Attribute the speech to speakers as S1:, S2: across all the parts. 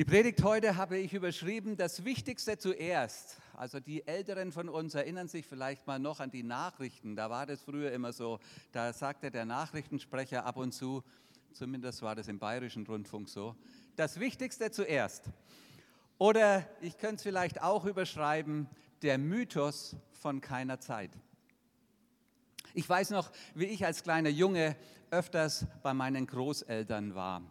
S1: Die Predigt heute habe ich überschrieben, das Wichtigste zuerst. Also die Älteren von uns erinnern sich vielleicht mal noch an die Nachrichten. Da war das früher immer so, da sagte der Nachrichtensprecher ab und zu, zumindest war das im bayerischen Rundfunk so, das Wichtigste zuerst. Oder ich könnte es vielleicht auch überschreiben, der Mythos von keiner Zeit. Ich weiß noch, wie ich als kleiner Junge öfters bei meinen Großeltern war.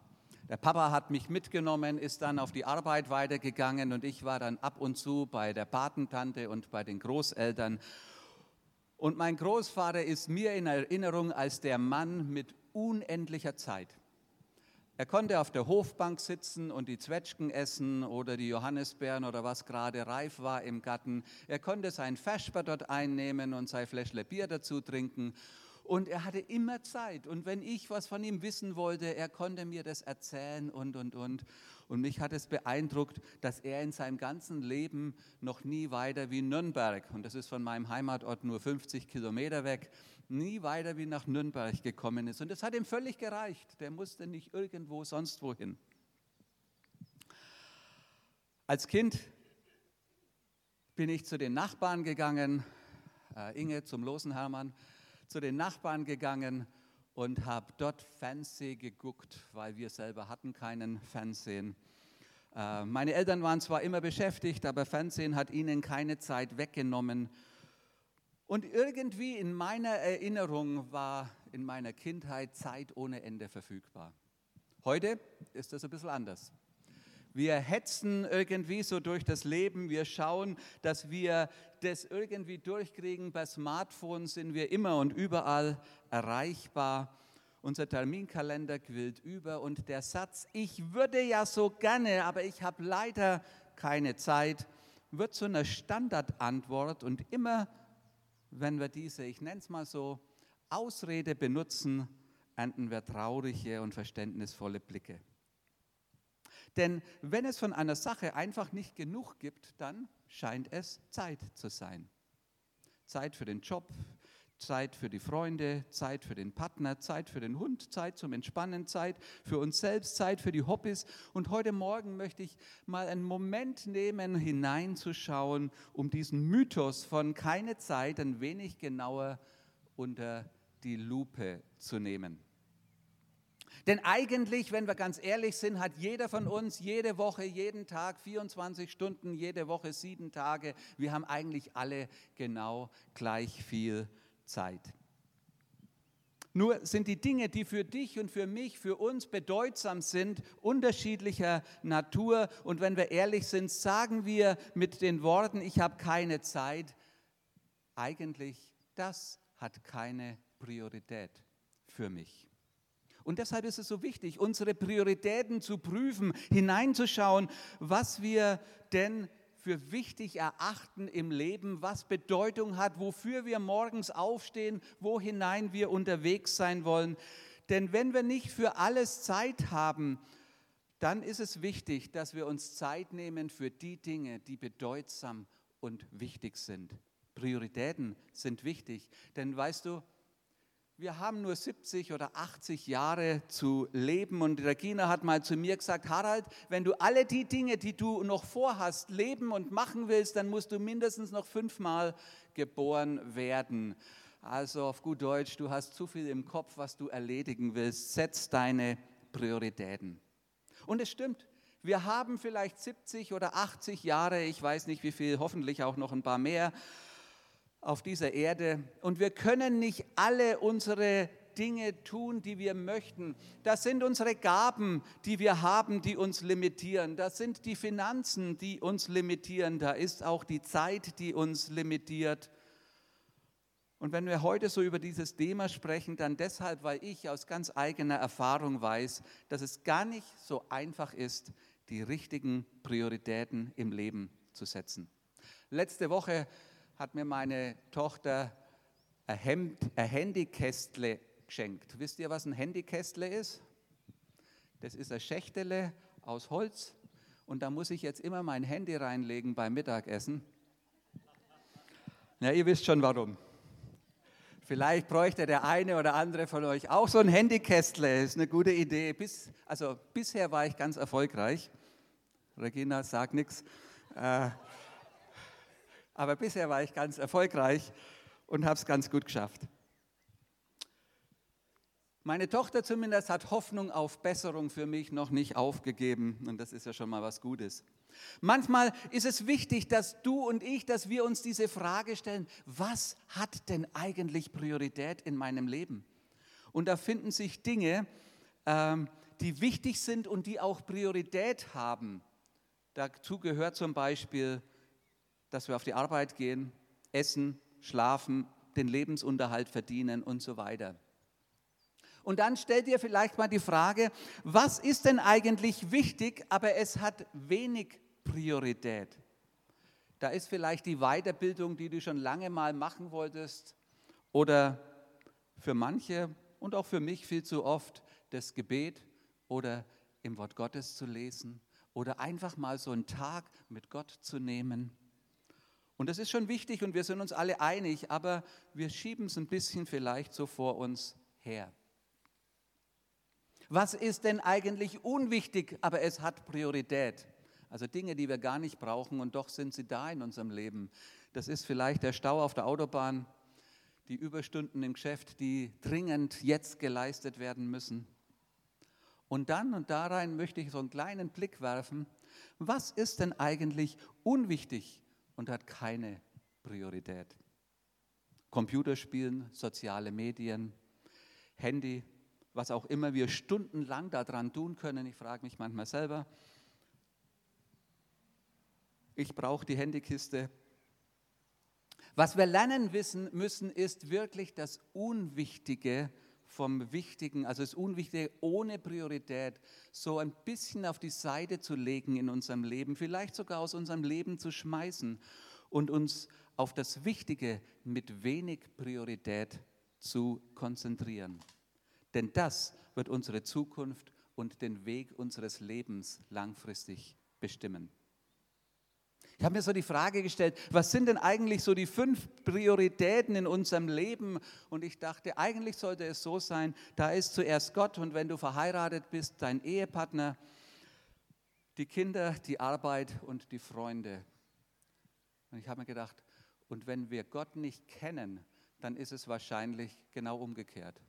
S1: Der Papa hat mich mitgenommen, ist dann auf die Arbeit weitergegangen und ich war dann ab und zu bei der Patentante und bei den Großeltern. Und mein Großvater ist mir in Erinnerung als der Mann mit unendlicher Zeit. Er konnte auf der Hofbank sitzen und die Zwetschgen essen oder die Johannisbeeren oder was gerade reif war im Garten. Er konnte sein Vesper dort einnehmen und sein Fläschle Bier dazu trinken. Und er hatte immer Zeit. Und wenn ich was von ihm wissen wollte, er konnte mir das erzählen und, und, und. Und mich hat es beeindruckt, dass er in seinem ganzen Leben noch nie weiter wie Nürnberg, und das ist von meinem Heimatort nur 50 Kilometer weg, nie weiter wie nach Nürnberg gekommen ist. Und das hat ihm völlig gereicht. Der musste nicht irgendwo sonst wohin. Als Kind bin ich zu den Nachbarn gegangen, äh, Inge zum losen Hermann zu den Nachbarn gegangen und habe dort Fernsehen geguckt, weil wir selber hatten keinen Fernsehen. Äh, meine Eltern waren zwar immer beschäftigt, aber Fernsehen hat ihnen keine Zeit weggenommen. Und irgendwie in meiner Erinnerung war in meiner Kindheit Zeit ohne Ende verfügbar. Heute ist das ein bisschen anders. Wir hetzen irgendwie so durch das Leben. Wir schauen, dass wir das irgendwie durchkriegen. Bei Smartphones sind wir immer und überall erreichbar. Unser Terminkalender quillt über und der Satz, ich würde ja so gerne, aber ich habe leider keine Zeit, wird zu einer Standardantwort und immer, wenn wir diese, ich nenne es mal so, Ausrede benutzen, ernten wir traurige und verständnisvolle Blicke. Denn wenn es von einer Sache einfach nicht genug gibt, dann scheint es Zeit zu sein. Zeit für den Job, Zeit für die Freunde, Zeit für den Partner, Zeit für den Hund, Zeit zum Entspannen, Zeit für uns selbst, Zeit für die Hobbys. Und heute Morgen möchte ich mal einen Moment nehmen, hineinzuschauen, um diesen Mythos von keine Zeit ein wenig genauer unter die Lupe zu nehmen. Denn eigentlich, wenn wir ganz ehrlich sind, hat jeder von uns jede Woche, jeden Tag 24 Stunden, jede Woche sieben Tage. Wir haben eigentlich alle genau gleich viel Zeit. Nur sind die Dinge, die für dich und für mich, für uns bedeutsam sind, unterschiedlicher Natur. Und wenn wir ehrlich sind, sagen wir mit den Worten, ich habe keine Zeit, eigentlich, das hat keine Priorität für mich. Und deshalb ist es so wichtig, unsere Prioritäten zu prüfen, hineinzuschauen, was wir denn für wichtig erachten im Leben, was Bedeutung hat, wofür wir morgens aufstehen, wo hinein wir unterwegs sein wollen. Denn wenn wir nicht für alles Zeit haben, dann ist es wichtig, dass wir uns Zeit nehmen für die Dinge, die bedeutsam und wichtig sind. Prioritäten sind wichtig, denn weißt du, wir haben nur 70 oder 80 Jahre zu leben. Und Regina hat mal zu mir gesagt, Harald, wenn du alle die Dinge, die du noch vorhast, leben und machen willst, dann musst du mindestens noch fünfmal geboren werden. Also auf gut Deutsch, du hast zu viel im Kopf, was du erledigen willst. Setz deine Prioritäten. Und es stimmt, wir haben vielleicht 70 oder 80 Jahre, ich weiß nicht wie viel, hoffentlich auch noch ein paar mehr auf dieser Erde und wir können nicht alle unsere Dinge tun, die wir möchten. Das sind unsere Gaben, die wir haben, die uns limitieren. Das sind die Finanzen, die uns limitieren. Da ist auch die Zeit, die uns limitiert. Und wenn wir heute so über dieses Thema sprechen, dann deshalb, weil ich aus ganz eigener Erfahrung weiß, dass es gar nicht so einfach ist, die richtigen Prioritäten im Leben zu setzen. Letzte Woche hat mir meine Tochter ein, Hemd, ein Handykästle geschenkt. Wisst ihr, was ein Handykästle ist? Das ist ein Schächtele aus Holz und da muss ich jetzt immer mein Handy reinlegen beim Mittagessen. Ja, ihr wisst schon warum. Vielleicht bräuchte der eine oder andere von euch auch so ein Handykästle. Ist eine gute Idee. Bis, also bisher war ich ganz erfolgreich. Regina, sag nichts. Äh, aber bisher war ich ganz erfolgreich und habe es ganz gut geschafft. Meine Tochter zumindest hat Hoffnung auf Besserung für mich noch nicht aufgegeben und das ist ja schon mal was Gutes. Manchmal ist es wichtig, dass du und ich, dass wir uns diese Frage stellen, was hat denn eigentlich Priorität in meinem Leben? Und da finden sich Dinge, ähm, die wichtig sind und die auch Priorität haben. Dazu gehört zum Beispiel, dass wir auf die Arbeit gehen, essen, schlafen, den Lebensunterhalt verdienen und so weiter. Und dann stellt ihr vielleicht mal die Frage, was ist denn eigentlich wichtig, aber es hat wenig Priorität? Da ist vielleicht die Weiterbildung, die du schon lange mal machen wolltest, oder für manche und auch für mich viel zu oft das Gebet oder im Wort Gottes zu lesen oder einfach mal so einen Tag mit Gott zu nehmen. Und das ist schon wichtig und wir sind uns alle einig, aber wir schieben es ein bisschen vielleicht so vor uns her. Was ist denn eigentlich unwichtig, aber es hat Priorität? Also Dinge, die wir gar nicht brauchen und doch sind sie da in unserem Leben. Das ist vielleicht der Stau auf der Autobahn, die Überstunden im Geschäft, die dringend jetzt geleistet werden müssen. Und dann und da rein möchte ich so einen kleinen Blick werfen. Was ist denn eigentlich unwichtig und hat keine Priorität? Computerspielen, soziale Medien, Handy, was auch immer wir stundenlang daran tun können. Ich frage mich manchmal selber, ich brauche die Handykiste. Was wir lernen wissen müssen, ist wirklich das Unwichtige vom Wichtigen, also das Unwichtige ohne Priorität, so ein bisschen auf die Seite zu legen in unserem Leben, vielleicht sogar aus unserem Leben zu schmeißen und uns auf das Wichtige mit wenig Priorität zu konzentrieren. Denn das wird unsere Zukunft und den Weg unseres Lebens langfristig bestimmen. Ich habe mir so die Frage gestellt, was sind denn eigentlich so die fünf Prioritäten in unserem Leben? Und ich dachte, eigentlich sollte es so sein, da ist zuerst Gott und wenn du verheiratet bist, dein Ehepartner, die Kinder, die Arbeit und die Freunde. Und ich habe mir gedacht, und wenn wir Gott nicht kennen, dann ist es wahrscheinlich genau umgekehrt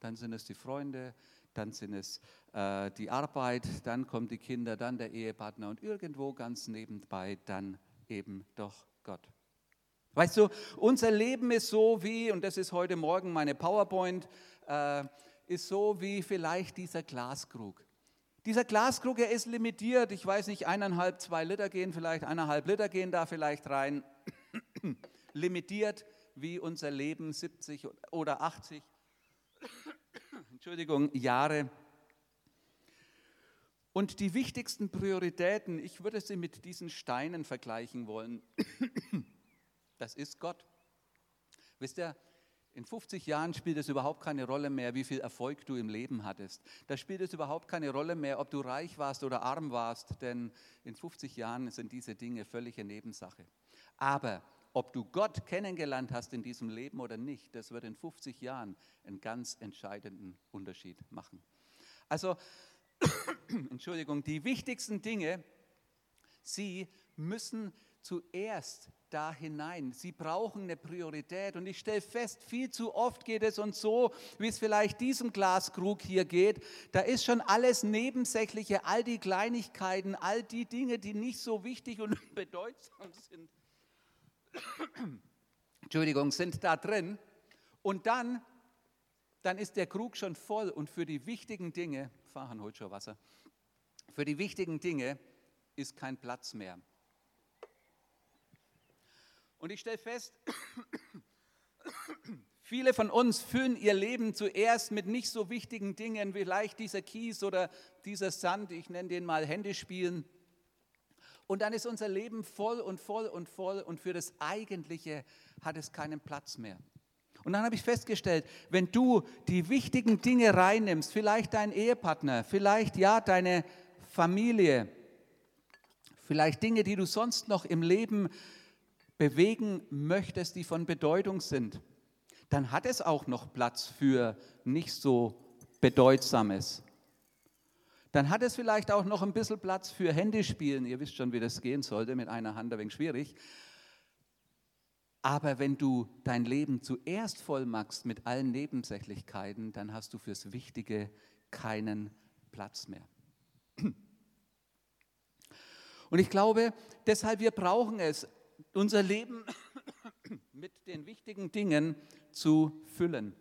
S1: dann sind es die Freunde, dann sind es äh, die Arbeit, dann kommen die Kinder, dann der Ehepartner und irgendwo ganz nebenbei dann eben doch Gott. Weißt du, unser Leben ist so wie, und das ist heute Morgen meine PowerPoint, äh, ist so wie vielleicht dieser Glaskrug. Dieser Glaskrug, er ist limitiert. Ich weiß nicht, eineinhalb, zwei Liter gehen vielleicht, eineinhalb Liter gehen da vielleicht rein. limitiert wie unser Leben 70 oder 80 Entschuldigung, Jahre. Und die wichtigsten Prioritäten, ich würde sie mit diesen Steinen vergleichen wollen. Das ist Gott. Wisst ihr, in 50 Jahren spielt es überhaupt keine Rolle mehr, wie viel Erfolg du im Leben hattest. Da spielt es überhaupt keine Rolle mehr, ob du reich warst oder arm warst, denn in 50 Jahren sind diese Dinge völlige Nebensache. Aber ob du Gott kennengelernt hast in diesem Leben oder nicht, das wird in 50 Jahren einen ganz entscheidenden Unterschied machen. Also, Entschuldigung, die wichtigsten Dinge, sie müssen zuerst da hinein. Sie brauchen eine Priorität. Und ich stelle fest, viel zu oft geht es uns so, wie es vielleicht diesem Glaskrug hier geht. Da ist schon alles Nebensächliche, all die Kleinigkeiten, all die Dinge, die nicht so wichtig und bedeutsam sind Entschuldigung, sind da drin. Und dann, dann ist der Krug schon voll und für die wichtigen Dinge, fahren heute schon Wasser, für die wichtigen Dinge ist kein Platz mehr. Und ich stelle fest, viele von uns füllen ihr Leben zuerst mit nicht so wichtigen Dingen, wie vielleicht dieser Kies oder dieser Sand, ich nenne den mal Händespielen. Und dann ist unser Leben voll und voll und voll und für das Eigentliche hat es keinen Platz mehr. Und dann habe ich festgestellt, wenn du die wichtigen Dinge reinnimmst, vielleicht dein Ehepartner, vielleicht ja deine Familie, vielleicht Dinge, die du sonst noch im Leben bewegen möchtest, die von Bedeutung sind, dann hat es auch noch Platz für nicht so Bedeutsames. Dann hat es vielleicht auch noch ein bisschen Platz für Handyspielen. Ihr wisst schon, wie das gehen sollte, mit einer Hand ein wenig schwierig. Aber wenn du dein Leben zuerst voll machst mit allen Nebensächlichkeiten, dann hast du fürs Wichtige keinen Platz mehr. Und ich glaube, deshalb wir brauchen es, unser Leben mit den wichtigen Dingen zu füllen.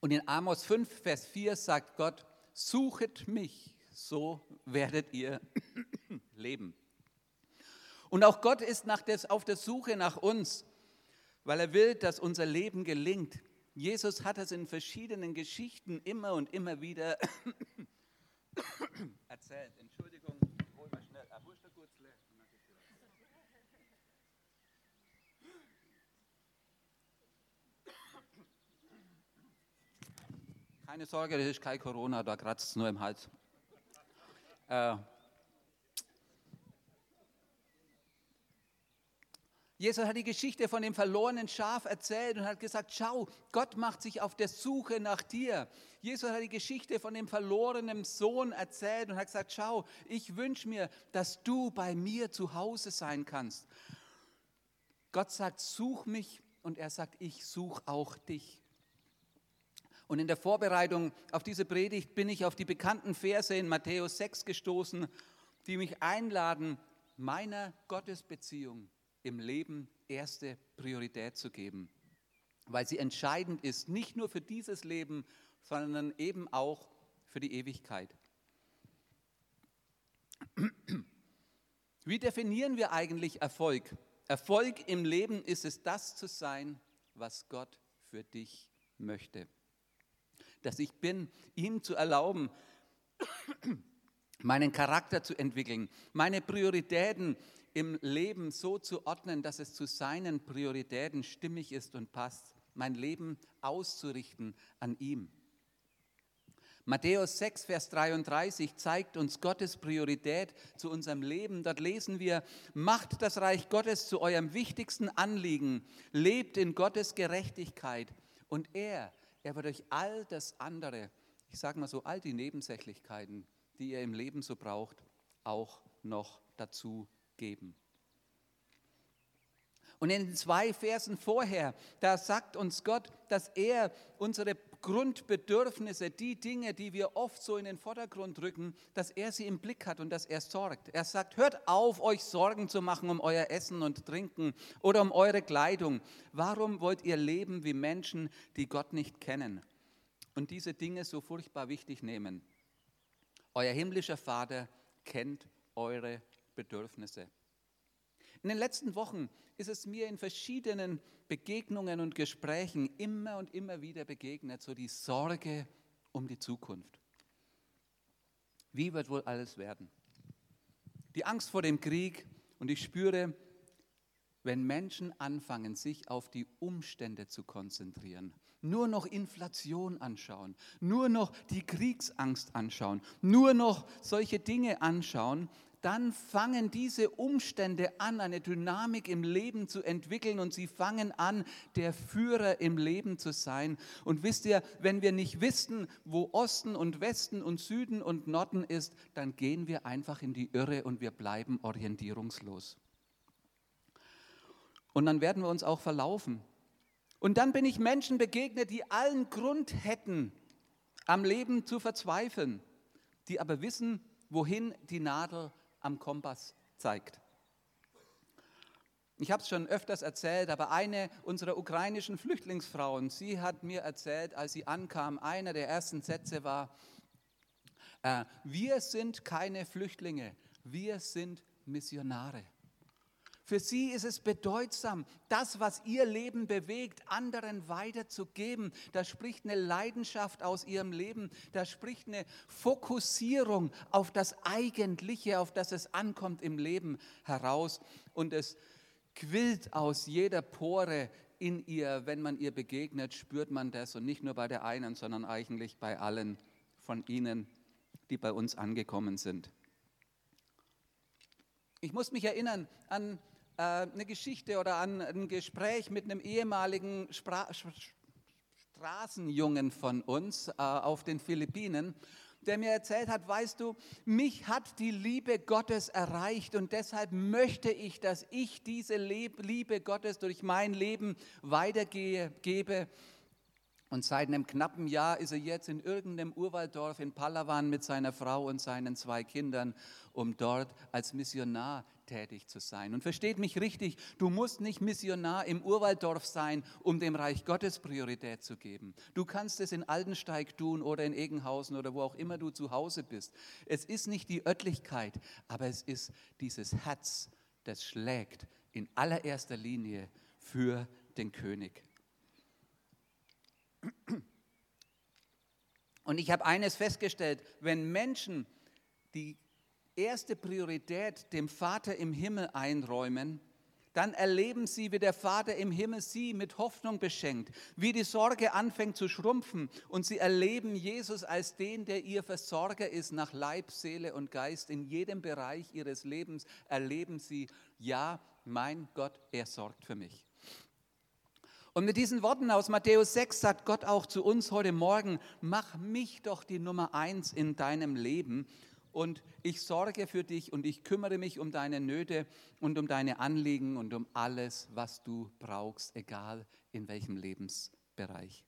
S1: Und in Amos 5, Vers 4 sagt Gott, suchet mich, so werdet ihr leben. Und auch Gott ist des, auf der Suche nach uns, weil er will, dass unser Leben gelingt. Jesus hat es in verschiedenen Geschichten immer und immer wieder erzählt. Entschuldigung, hol mal schnell ein Wustergutzle. Keine Sorge, das ist kein Corona, da kratzt es nur im Hals. Äh, Jesus hat die Geschichte von dem verlorenen Schaf erzählt und hat gesagt, schau, Gott macht sich auf der Suche nach dir. Jesus hat die Geschichte von dem verlorenen Sohn erzählt und hat gesagt, schau, ich wünsche mir, dass du bei mir zu Hause sein kannst. Gott sagt, such mich und er sagt, ich suche auch dich. Und in der Vorbereitung auf diese Predigt bin ich auf die bekannten Verse in Matthäus 6 gestoßen, die mich einladen, meiner Gottesbeziehung im Leben erste Priorität zu geben, weil sie entscheidend ist, nicht nur für dieses Leben, sondern eben auch für die Ewigkeit. Wie definieren wir eigentlich Erfolg? Erfolg im Leben ist es, das zu sein, was Gott für dich möchte. Dass ich bin, ihm zu erlauben, meinen Charakter zu entwickeln, meine Prioritäten im Leben so zu ordnen, dass es zu seinen Prioritäten stimmig ist und passt, mein Leben auszurichten an ihm. Matthäus 6, Vers 33 zeigt uns Gottes Priorität zu unserem Leben. Dort lesen wir, macht das Reich Gottes zu eurem wichtigsten Anliegen, lebt in Gottes Gerechtigkeit und er, er wird euch all das andere, ich sage mal so, all die Nebensächlichkeiten, die ihr im Leben so braucht, auch noch dazu geben. Und in den zwei Versen vorher, da sagt uns Gott, dass er unsere Grundbedürfnisse, die Dinge, die wir oft so in den Vordergrund rücken, dass er sie im Blick hat und dass er sorgt. Er sagt, hört auf, euch Sorgen zu machen um euer Essen und Trinken oder um eure Kleidung. Warum wollt ihr leben wie Menschen, die Gott nicht kennen und diese Dinge so furchtbar wichtig nehmen? Euer himmlischer Vater kennt eure Bedürfnisse. In den letzten Wochen ist es mir in verschiedenen Begegnungen und Gesprächen immer und immer wieder begegnet, so die Sorge um die Zukunft. Wie wird wohl alles werden? Die Angst vor dem Krieg und ich spüre, wenn Menschen anfangen, sich auf die Umstände zu konzentrieren, nur noch Inflation anschauen, nur noch die Kriegsangst anschauen, nur noch solche Dinge anschauen, dann fangen diese Umstände an, eine Dynamik im Leben zu entwickeln und sie fangen an, der Führer im Leben zu sein. Und wisst ihr, wenn wir nicht wissen, wo Osten und Westen und Süden und Norden ist, dann gehen wir einfach in die Irre und wir bleiben orientierungslos. Und dann werden wir uns auch verlaufen. Und dann bin ich Menschen begegnet, die allen Grund hätten, am Leben zu verzweifeln, die aber wissen, wohin die Nadel am Kompass zeigt. Ich habe es schon öfters erzählt, aber eine unserer ukrainischen Flüchtlingsfrauen, sie hat mir erzählt, als sie ankam, einer der ersten Sätze war, äh, wir sind keine Flüchtlinge, wir sind Missionare. Für sie ist es bedeutsam, das, was ihr Leben bewegt, anderen weiterzugeben. Da spricht eine Leidenschaft aus ihrem Leben, da spricht eine Fokussierung auf das Eigentliche, auf das es ankommt im Leben heraus. Und es quillt aus jeder Pore in ihr, wenn man ihr begegnet, spürt man das. Und nicht nur bei der einen, sondern eigentlich bei allen von ihnen, die bei uns angekommen sind. Ich muss mich erinnern an äh, eine Geschichte oder an ein Gespräch mit einem ehemaligen Spra Straßenjungen von uns äh, auf den Philippinen, der mir erzählt hat, weißt du, mich hat die Liebe Gottes erreicht und deshalb möchte ich, dass ich diese Liebe Gottes durch mein Leben weitergebe. Und seit einem knappen Jahr ist er jetzt in irgendeinem Urwalddorf in Palawan mit seiner Frau und seinen zwei Kindern, um dort als Missionar tätig zu sein. Und versteht mich richtig, du musst nicht Missionar im Urwalddorf sein, um dem Reich Gottes Priorität zu geben. Du kannst es in Aldensteig tun oder in Egenhausen oder wo auch immer du zu Hause bist. Es ist nicht die Örtlichkeit, aber es ist dieses Herz, das schlägt in allererster Linie für den König. Und ich habe eines festgestellt, wenn Menschen die erste Priorität dem Vater im Himmel einräumen, dann erleben sie, wie der Vater im Himmel sie mit Hoffnung beschenkt, wie die Sorge anfängt zu schrumpfen und sie erleben Jesus als den, der ihr Versorger ist nach Leib, Seele und Geist. In jedem Bereich ihres Lebens erleben sie, ja, mein Gott, er sorgt für mich. Und mit diesen Worten aus Matthäus 6 sagt Gott auch zu uns heute Morgen, mach mich doch die Nummer eins in deinem Leben und ich sorge für dich und ich kümmere mich um deine Nöte und um deine Anliegen und um alles, was du brauchst, egal in welchem Lebensbereich.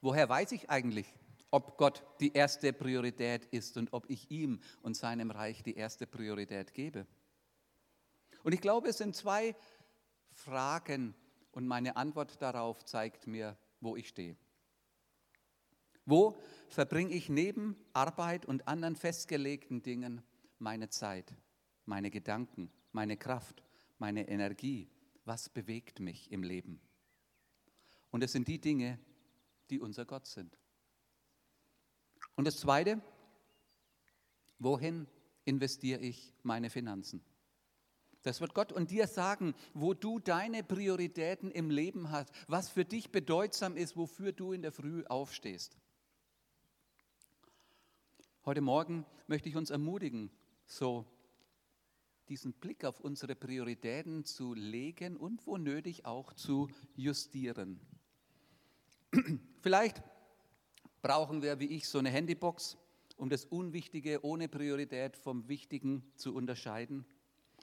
S1: Woher weiß ich eigentlich, ob Gott die erste Priorität ist und ob ich ihm und seinem Reich die erste Priorität gebe? Und ich glaube, es sind zwei Fragen und meine Antwort darauf zeigt mir, wo ich stehe. Wo verbringe ich neben Arbeit und anderen festgelegten Dingen meine Zeit, meine Gedanken, meine Kraft, meine Energie? Was bewegt mich im Leben? Und es sind die Dinge, die unser Gott sind. Und das Zweite, wohin investiere ich meine Finanzen? Das wird Gott und dir sagen, wo du deine Prioritäten im Leben hast, was für dich bedeutsam ist, wofür du in der Früh aufstehst. Heute Morgen möchte ich uns ermutigen, so diesen Blick auf unsere Prioritäten zu legen und wo nötig auch zu justieren. Vielleicht brauchen wir, wie ich, so eine Handybox, um das Unwichtige ohne Priorität vom Wichtigen zu unterscheiden.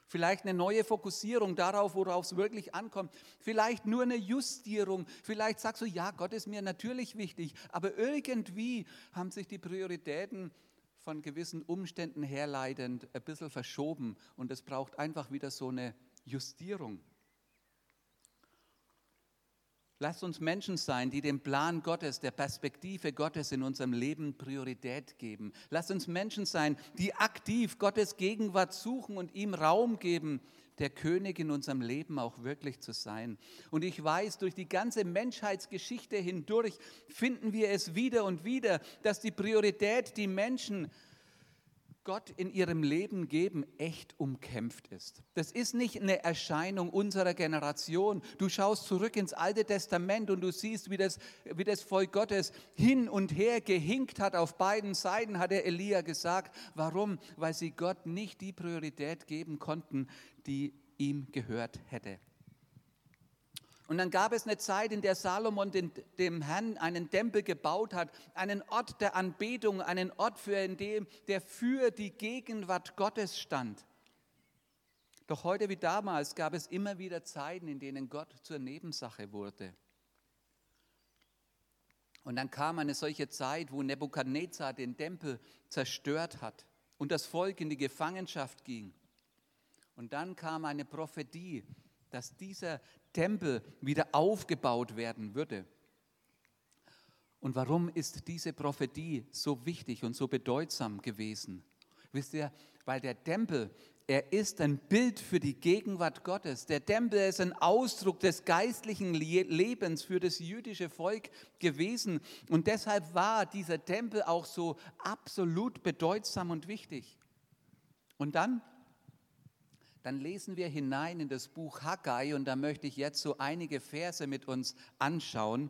S1: Vielleicht eine neue Fokussierung darauf, worauf es wirklich ankommt. Vielleicht nur eine Justierung. Vielleicht sagst du, ja, Gott ist mir natürlich wichtig, aber irgendwie haben sich die Prioritäten von gewissen Umständen herleitend ein bisschen verschoben und es braucht einfach wieder so eine Justierung. Lasst uns Menschen sein, die dem Plan Gottes, der Perspektive Gottes in unserem Leben Priorität geben. Lasst uns Menschen sein, die aktiv Gottes Gegenwart suchen und ihm Raum geben, der König in unserem Leben auch wirklich zu sein. Und ich weiß, durch die ganze Menschheitsgeschichte hindurch finden wir es wieder und wieder, dass die Priorität, die Menschen Gott in ihrem Leben geben, echt umkämpft ist. Das ist nicht eine Erscheinung unserer Generation. Du schaust zurück ins Alte Testament und du siehst, wie das, wie das Volk Gottes hin und her gehinkt hat. Auf beiden Seiten hat der Elia gesagt. Warum? Weil sie Gott nicht die Priorität geben konnten, die ihm gehört hätte. Und dann gab es eine Zeit, in der Salomon den, dem Herrn einen Tempel gebaut hat, einen Ort der Anbetung, einen Ort, für in dem, der für die Gegenwart Gottes stand. Doch heute wie damals gab es immer wieder Zeiten, in denen Gott zur Nebensache wurde. Und dann kam eine solche Zeit, wo Nebukadnezar den Tempel zerstört hat und das Volk in die Gefangenschaft ging. Und dann kam eine Prophetie, dass dieser Tempel wieder aufgebaut werden würde. Und warum ist diese Prophetie so wichtig und so bedeutsam gewesen? Wisst ihr, weil der Tempel, er ist ein Bild für die Gegenwart Gottes. Der Tempel ist ein Ausdruck des geistlichen Lebens für das jüdische Volk gewesen. Und deshalb war dieser Tempel auch so absolut bedeutsam und wichtig. Und dann dann lesen wir hinein in das Buch Haggai und da möchte ich jetzt so einige Verse mit uns anschauen.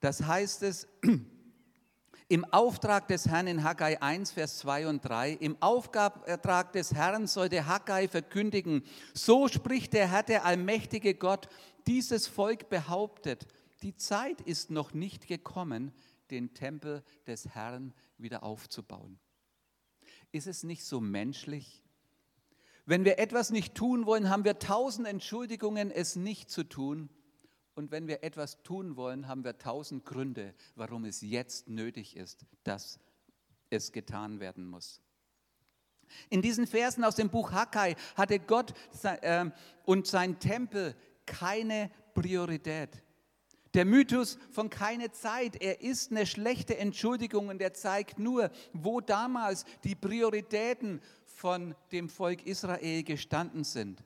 S1: Das heißt es im Auftrag des Herrn in Haggai 1, Vers 2 und 3, im Auftrag des Herrn sollte Haggai verkündigen, so spricht der Herr, der allmächtige Gott, dieses Volk behauptet, die Zeit ist noch nicht gekommen, den Tempel des Herrn wieder aufzubauen. Ist es nicht so menschlich? Wenn wir etwas nicht tun wollen, haben wir tausend Entschuldigungen, es nicht zu tun. Und wenn wir etwas tun wollen, haben wir tausend Gründe, warum es jetzt nötig ist, dass es getan werden muss. In diesen Versen aus dem Buch Haggai hatte Gott ähm, und sein Tempel keine Priorität. Der Mythos von keine Zeit, er ist eine schlechte Entschuldigung und er zeigt nur, wo damals die Prioritäten von dem Volk Israel gestanden sind.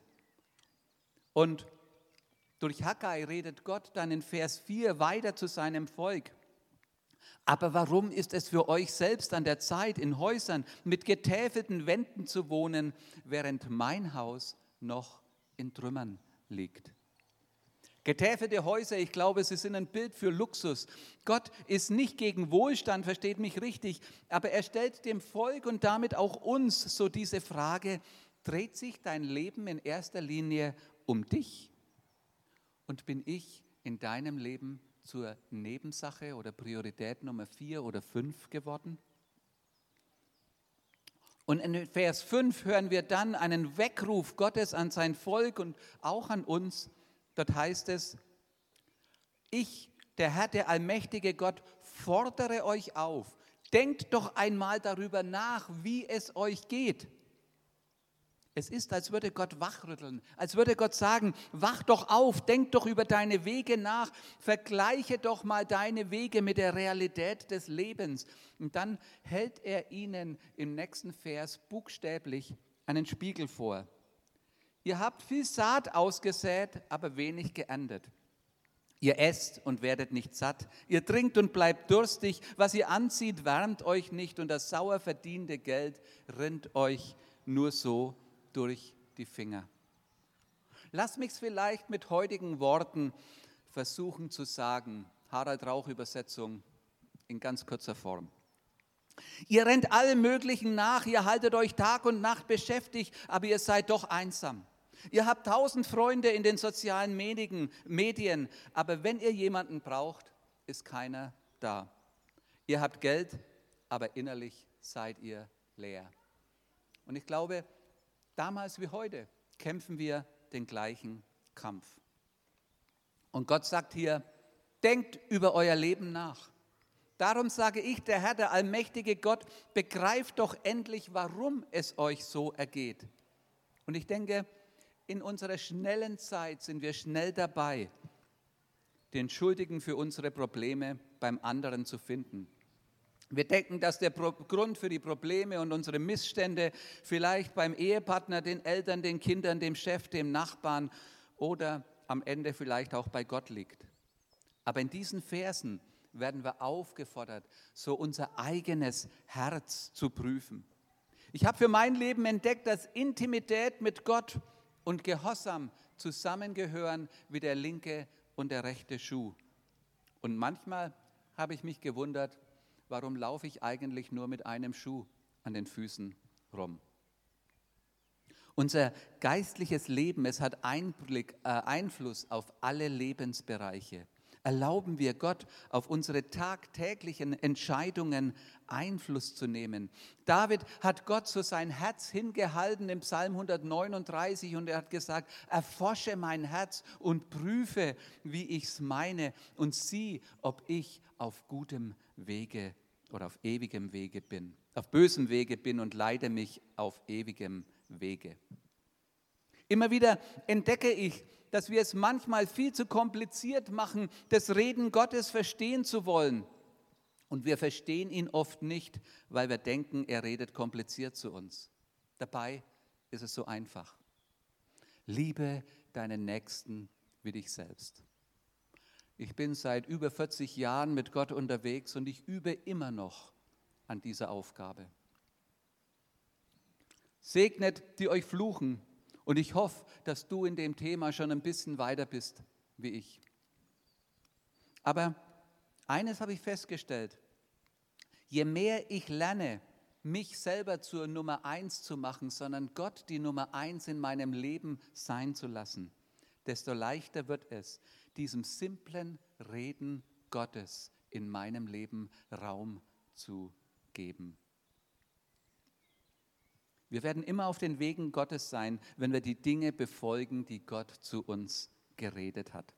S1: Und durch Haggai redet Gott dann in Vers 4 weiter zu seinem Volk. Aber warum ist es für euch selbst an der Zeit, in Häusern mit getäfelten Wänden zu wohnen, während mein Haus noch in Trümmern liegt? Getäfelte Häuser, ich glaube, sie sind ein Bild für Luxus. Gott ist nicht gegen Wohlstand, versteht mich richtig, aber er stellt dem Volk und damit auch uns so diese Frage, dreht sich dein Leben in erster Linie um dich? Und bin ich in deinem Leben zur Nebensache oder Priorität Nummer vier oder fünf geworden? Und in Vers 5 hören wir dann einen Weckruf Gottes an sein Volk und auch an uns. Dort heißt es, ich, der Herr, der allmächtige Gott, fordere euch auf. Denkt doch einmal darüber nach, wie es euch geht. Es ist, als würde Gott wachrütteln, als würde Gott sagen, wach doch auf, denk doch über deine Wege nach, vergleiche doch mal deine Wege mit der Realität des Lebens. Und dann hält er ihnen im nächsten Vers buchstäblich einen Spiegel vor. Ihr habt viel Saat ausgesät, aber wenig geerntet. Ihr esst und werdet nicht satt. Ihr trinkt und bleibt durstig. Was ihr anzieht, wärmt euch nicht und das sauer verdiente Geld rinnt euch nur so durch die Finger. Lass mich es vielleicht mit heutigen Worten versuchen zu sagen. Harald Rauch Übersetzung in ganz kurzer Form. Ihr rennt allem Möglichen nach, ihr haltet euch Tag und Nacht beschäftigt, aber ihr seid doch einsam. Ihr habt tausend Freunde in den sozialen Medien, aber wenn ihr jemanden braucht, ist keiner da. Ihr habt Geld, aber innerlich seid ihr leer. Und ich glaube, Damals wie heute kämpfen wir den gleichen Kampf. Und Gott sagt hier, denkt über euer Leben nach. Darum sage ich, der Herr, der allmächtige Gott, begreift doch endlich, warum es euch so ergeht. Und ich denke, in unserer schnellen Zeit sind wir schnell dabei, den Schuldigen für unsere Probleme beim anderen zu finden. Wir denken, dass der Grund für die Probleme und unsere Missstände vielleicht beim Ehepartner, den Eltern, den Kindern, dem Chef, dem Nachbarn oder am Ende vielleicht auch bei Gott liegt. Aber in diesen Versen werden wir aufgefordert, so unser eigenes Herz zu prüfen. Ich habe für mein Leben entdeckt, dass Intimität mit Gott und Gehorsam zusammengehören wie der linke und der rechte Schuh. Und manchmal habe ich mich gewundert, warum laufe ich eigentlich nur mit einem Schuh an den Füßen rum? Unser geistliches Leben, es hat Einblick, äh, Einfluss auf alle Lebensbereiche. Erlauben wir Gott, auf unsere tagtäglichen Entscheidungen Einfluss zu nehmen. David hat Gott so sein Herz hingehalten im Psalm 139 und er hat gesagt, erforsche mein Herz und prüfe, wie ich es meine und sieh, ob ich auf gutem Wege oder auf ewigem Wege bin, auf bösem Wege bin und leide mich auf ewigem Wege. Immer wieder entdecke ich, dass wir es manchmal viel zu kompliziert machen, das Reden Gottes verstehen zu wollen. Und wir verstehen ihn oft nicht, weil wir denken, er redet kompliziert zu uns. Dabei ist es so einfach. Liebe deinen Nächsten wie dich selbst. Ich bin seit über 40 Jahren mit Gott unterwegs und ich übe immer noch an dieser Aufgabe. Segnet, die euch fluchen. Und ich hoffe, dass du in dem Thema schon ein bisschen weiter bist wie ich. Aber eines habe ich festgestellt. Je mehr ich lerne, mich selber zur Nummer eins zu machen, sondern Gott die Nummer eins in meinem Leben sein zu lassen, desto leichter wird es, diesem simplen Reden Gottes in meinem Leben Raum zu geben. Wir werden immer auf den Wegen Gottes sein, wenn wir die Dinge befolgen, die Gott zu uns geredet hat.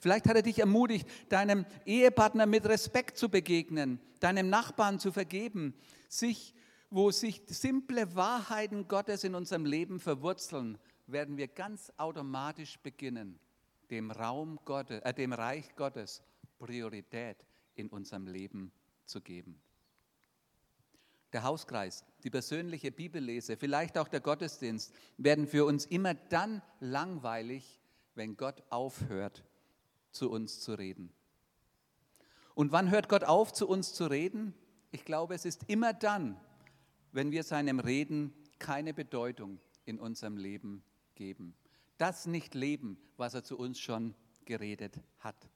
S1: Vielleicht hat er dich ermutigt, deinem Ehepartner mit Respekt zu begegnen, deinem Nachbarn zu vergeben, sich, wo sich simple Wahrheiten Gottes in unserem Leben verwurzeln, werden wir ganz automatisch beginnen, dem, Raum Gottes, äh, dem Reich Gottes Priorität in unserem Leben zu geben. Der Hauskreis, die persönliche Bibellese, vielleicht auch der Gottesdienst werden für uns immer dann langweilig, wenn Gott aufhört, zu uns zu reden. Und wann hört Gott auf, zu uns zu reden? Ich glaube, es ist immer dann, wenn wir seinem Reden keine Bedeutung in unserem Leben geben. Das nicht leben, was er zu uns schon geredet hat.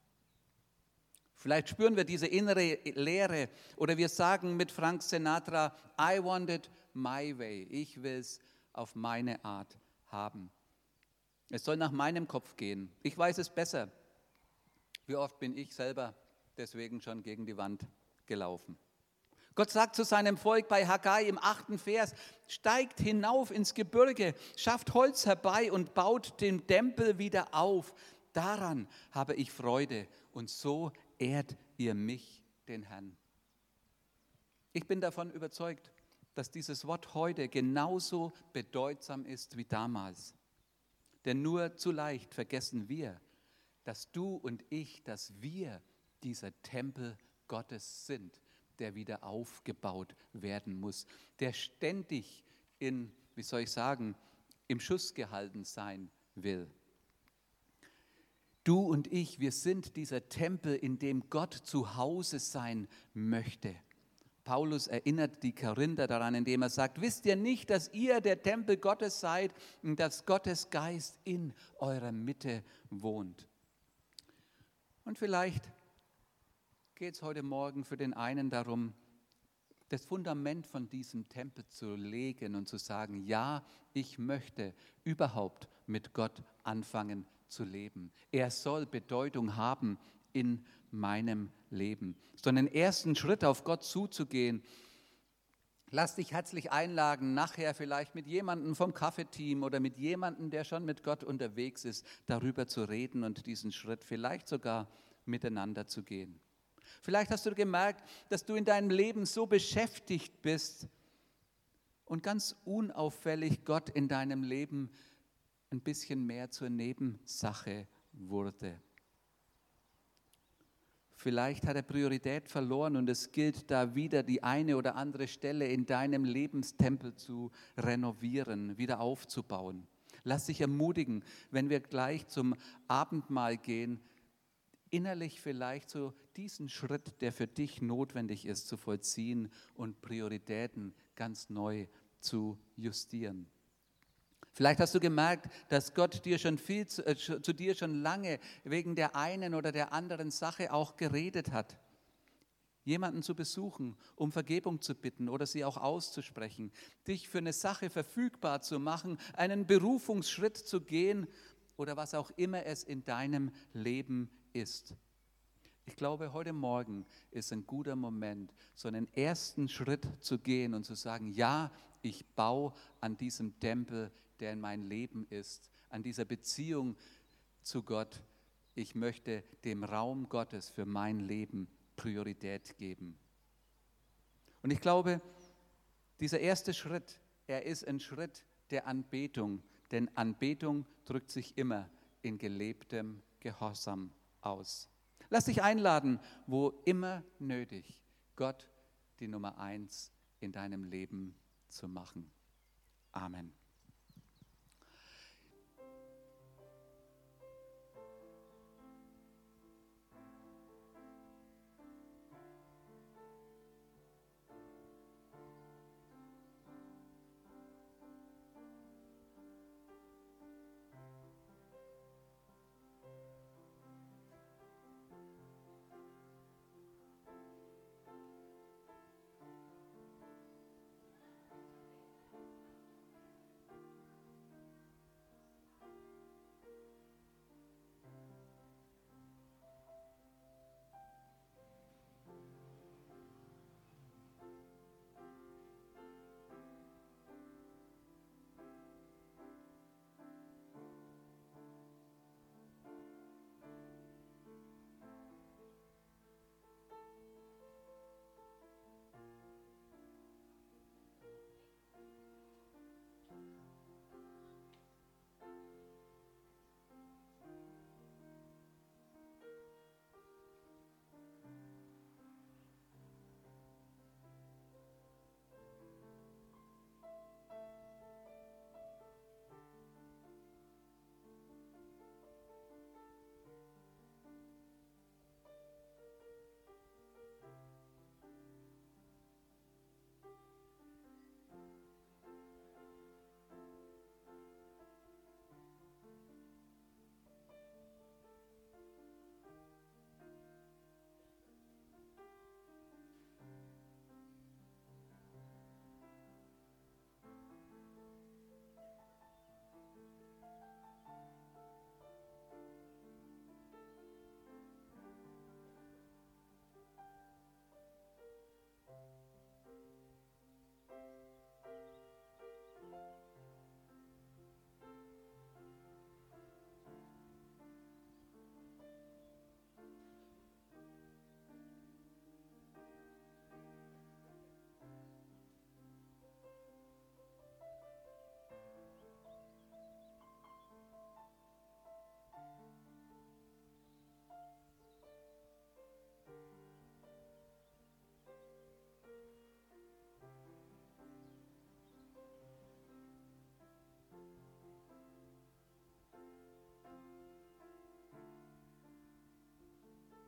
S1: Vielleicht spüren wir diese innere Leere oder wir sagen mit Frank Sinatra, I want it my way. Ich will es auf meine Art haben. Es soll nach meinem Kopf gehen. Ich weiß es besser. Wie oft bin ich selber deswegen schon gegen die Wand gelaufen? Gott sagt zu seinem Volk bei Haggai im achten Vers, steigt hinauf ins Gebirge, schafft Holz herbei und baut den Tempel wieder auf. Daran habe ich Freude und so ehrt ihr mich, den Herrn. Ich bin davon überzeugt, dass dieses Wort heute genauso bedeutsam ist wie damals. Denn nur zu leicht vergessen wir, dass du und ich, dass wir dieser Tempel Gottes sind, der wieder aufgebaut werden muss, der ständig in, wie soll ich sagen, im Schuss gehalten sein will. Du und ich, wir sind dieser Tempel, in dem Gott zu Hause sein möchte. Paulus erinnert die Korinther daran, indem er sagt, wisst ihr nicht, dass ihr der Tempel Gottes seid und dass Gottes Geist in eurer Mitte wohnt. Und vielleicht geht es heute Morgen für den einen darum, das Fundament von diesem Tempel zu legen und zu sagen, ja, ich möchte überhaupt mit Gott anfangen zu leben. Er soll Bedeutung haben in meinem Leben. So einen ersten Schritt auf Gott zuzugehen. Lass dich herzlich einladen, nachher vielleicht mit jemandem vom Kaffeeteam oder mit jemandem, der schon mit Gott unterwegs ist, darüber zu reden und diesen Schritt vielleicht sogar miteinander zu gehen. Vielleicht hast du gemerkt, dass du in deinem Leben so beschäftigt bist und ganz unauffällig Gott in deinem Leben ein bisschen mehr zur Nebensache wurde. Vielleicht hat er Priorität verloren und es gilt da wieder die eine oder andere Stelle in deinem Lebenstempel zu renovieren, wieder aufzubauen. Lass dich ermutigen, wenn wir gleich zum Abendmahl gehen, innerlich vielleicht so diesen Schritt, der für dich notwendig ist, zu vollziehen und Prioritäten ganz neu zu justieren. Vielleicht hast du gemerkt, dass Gott dir schon viel zu, äh, zu dir schon lange wegen der einen oder der anderen Sache auch geredet hat. Jemanden zu besuchen, um Vergebung zu bitten oder sie auch auszusprechen, dich für eine Sache verfügbar zu machen, einen Berufungsschritt zu gehen oder was auch immer es in deinem Leben ist. Ich glaube, heute Morgen ist ein guter Moment, so einen ersten Schritt zu gehen und zu sagen, ja, ich baue an diesem Tempel der in mein Leben ist, an dieser Beziehung zu Gott. Ich möchte dem Raum Gottes für mein Leben Priorität geben. Und ich glaube, dieser erste Schritt, er ist ein Schritt der Anbetung, denn Anbetung drückt sich immer in gelebtem Gehorsam aus. Lass dich einladen, wo immer nötig, Gott die Nummer eins in deinem Leben zu machen. Amen.